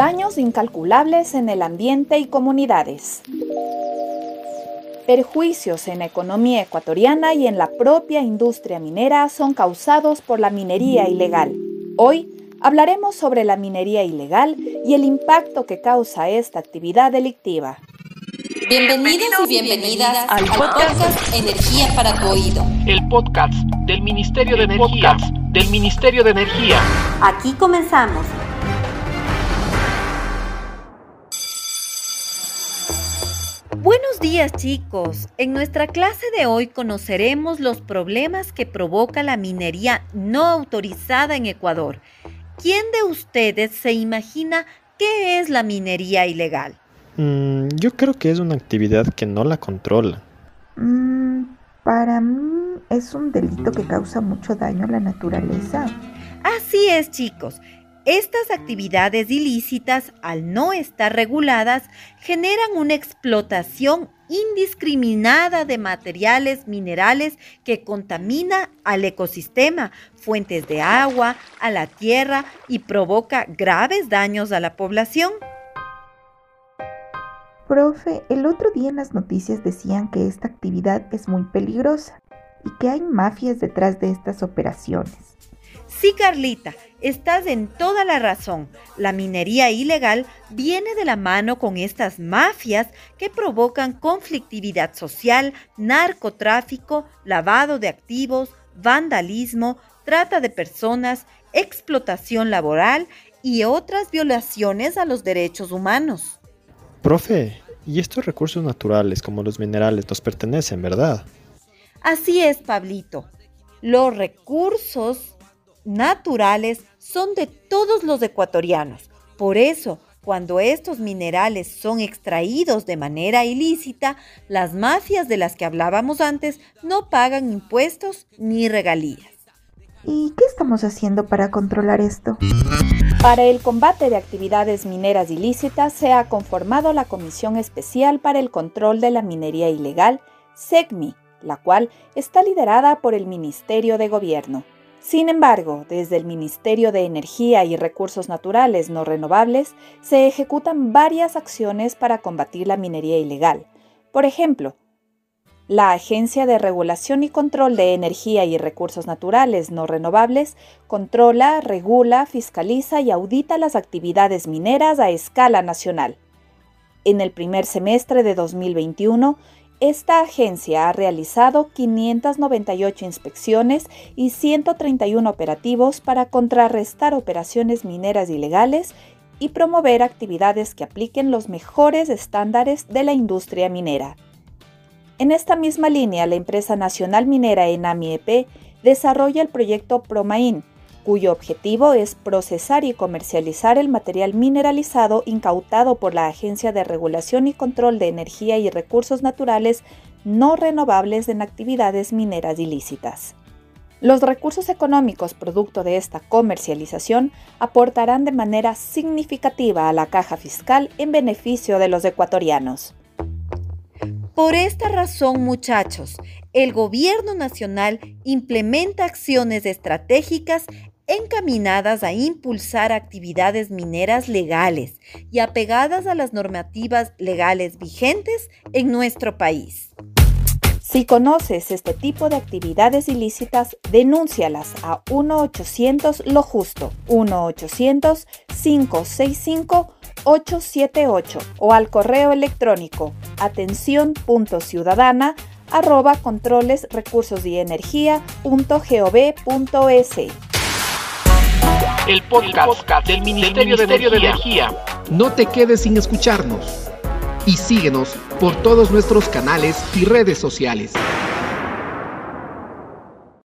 Daños incalculables en el ambiente y comunidades. Perjuicios en la economía ecuatoriana y en la propia industria minera son causados por la minería ilegal. Hoy hablaremos sobre la minería ilegal y el impacto que causa esta actividad delictiva. Bienvenidos y bienvenidas al podcast Energía para tu oído. El podcast del Ministerio de Energía. Del Ministerio de Energía. Aquí comenzamos. Buenos días chicos, en nuestra clase de hoy conoceremos los problemas que provoca la minería no autorizada en Ecuador. ¿Quién de ustedes se imagina qué es la minería ilegal? Mm, yo creo que es una actividad que no la controla. Mm, para mí es un delito que causa mucho daño a la naturaleza. Así es chicos, estas actividades ilícitas, al no estar reguladas, generan una explotación indiscriminada de materiales minerales que contamina al ecosistema, fuentes de agua, a la tierra y provoca graves daños a la población. Profe, el otro día en las noticias decían que esta actividad es muy peligrosa y que hay mafias detrás de estas operaciones. Sí, Carlita, estás en toda la razón. La minería ilegal viene de la mano con estas mafias que provocan conflictividad social, narcotráfico, lavado de activos, vandalismo, trata de personas, explotación laboral y otras violaciones a los derechos humanos. Profe, y estos recursos naturales como los minerales nos pertenecen, ¿verdad? Así es, Pablito. Los recursos naturales son de todos los ecuatorianos. Por eso, cuando estos minerales son extraídos de manera ilícita, las mafias de las que hablábamos antes no pagan impuestos ni regalías. ¿Y qué estamos haciendo para controlar esto? Para el combate de actividades mineras ilícitas se ha conformado la Comisión Especial para el Control de la Minería Ilegal, SECMI, la cual está liderada por el Ministerio de Gobierno. Sin embargo, desde el Ministerio de Energía y Recursos Naturales No Renovables se ejecutan varias acciones para combatir la minería ilegal. Por ejemplo, la Agencia de Regulación y Control de Energía y Recursos Naturales No Renovables controla, regula, fiscaliza y audita las actividades mineras a escala nacional. En el primer semestre de 2021, esta agencia ha realizado 598 inspecciones y 131 operativos para contrarrestar operaciones mineras ilegales y promover actividades que apliquen los mejores estándares de la industria minera. En esta misma línea, la empresa nacional minera ENAMIEP desarrolla el proyecto PROMAIN, cuyo objetivo es procesar y comercializar el material mineralizado incautado por la Agencia de Regulación y Control de Energía y Recursos Naturales no renovables en actividades mineras ilícitas. Los recursos económicos producto de esta comercialización aportarán de manera significativa a la caja fiscal en beneficio de los ecuatorianos. Por esta razón, muchachos, el Gobierno Nacional implementa acciones estratégicas encaminadas a impulsar actividades mineras legales y apegadas a las normativas legales vigentes en nuestro país. Si conoces este tipo de actividades ilícitas, denúncialas a 1-800 Lo Justo, 1-800-565-878 o al correo electrónico atención.ciudadana arroba controles recursos y el podcast, del Ministerio, de, Energía. No te quedes sin escucharnos y síguenos por todos nuestros canales y redes sociales.